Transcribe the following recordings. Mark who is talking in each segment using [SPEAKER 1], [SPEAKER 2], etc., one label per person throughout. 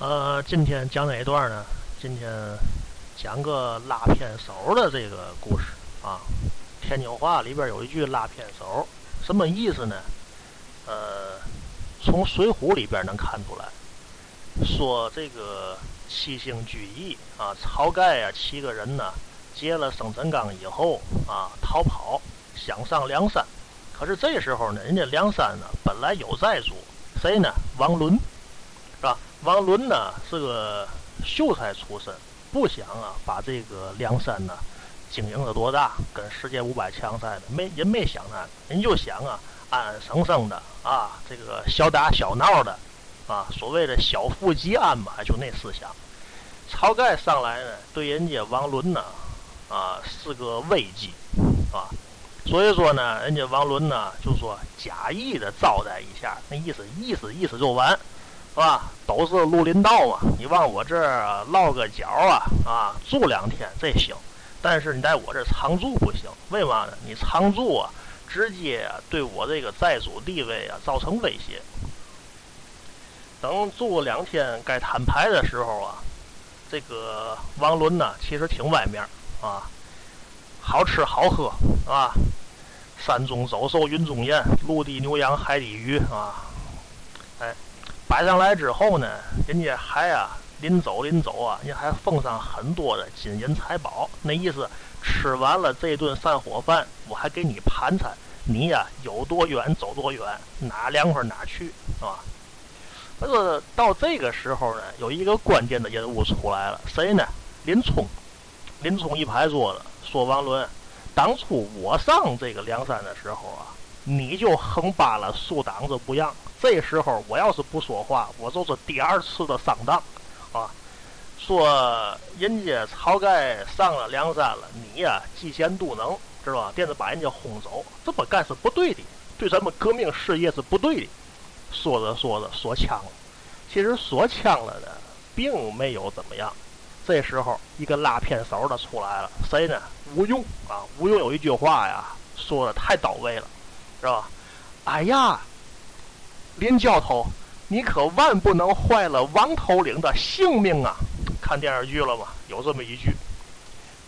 [SPEAKER 1] 呃，今天讲哪一段呢？今天讲个拉偏手的这个故事啊。天津话里边有一句“拉偏手”，什么意思呢？呃，从《水浒》里边能看出来，说这个七星聚义啊，晁盖啊七个人呢，劫了生辰纲以后啊，逃跑想上梁山，可是这时候呢，人家梁山呢本来有债主，谁呢？王伦。王伦呢是个秀才出身，不想啊把这个梁山呢经营的多大，跟世界五百强赛的没人没想那，人就想啊安安生生的啊这个小打小闹的啊所谓的小富即安嘛，就那思想。晁盖上来呢，对人家王伦呢啊是个危机啊，所以说呢，人家王伦呢就说假意的招待一下，那意思意思意思就完。是吧？都是绿林道嘛，你往我这儿落个脚啊啊，住两天这行。但是你在我这常住不行，为嘛呢？你常住啊，直接对我这个债主地位啊造成威胁。等住两天该摊牌的时候啊，这个王伦呢，其实挺外面啊，好吃好喝啊，山中走兽云中雁，陆地牛羊海底鱼啊，哎。摆上来之后呢，人家还啊，临走临走啊，人家还奉上很多的金银财宝。那意思，吃完了这顿散伙饭，我还给你盘缠。你呀，有多远走多远，哪凉快哪去，是吧？可是到这个时候呢，有一个关键的人物出来了，谁呢？林冲。林冲一拍桌子说：“王伦，当初我上这个梁山的时候啊，你就横扒了竖挡着不让。”这时候我要是不说话，我就是第二次的上当，啊！说人家晁盖上了梁山了，你呀嫉贤妒能，知道吧？惦着把人家轰走，这么干是不对的，对咱们革命事业是不对的。说着说着说枪了，其实说枪了的并没有怎么样。这时候一个拉偏手的出来了，谁呢？吴用啊！吴用有一句话呀，说的太到位了，是吧？哎呀！林教头，你可万不能坏了王头领的性命啊！看电视剧了吗？有这么一句。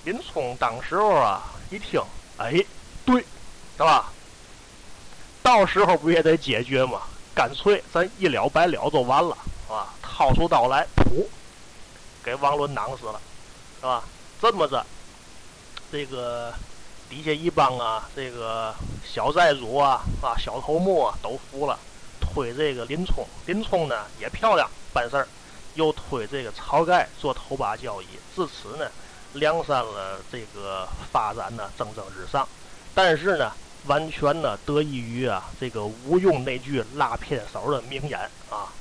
[SPEAKER 1] 林冲当时候啊，一听，哎，对，是吧？到时候不也得解决吗？干脆咱一了百了就完了，是吧？掏出刀来，噗，给王伦囊死了，是吧？这么着，这个底下一帮啊，这个小寨主啊，啊，小头目啊，都服了。推这个林冲，林冲呢也漂亮办事儿，又推这个晁盖做头把交椅，自此呢，梁山了这个发展呢蒸蒸日上。但是呢，完全呢得益于啊这个吴用那句拉片手的名言啊。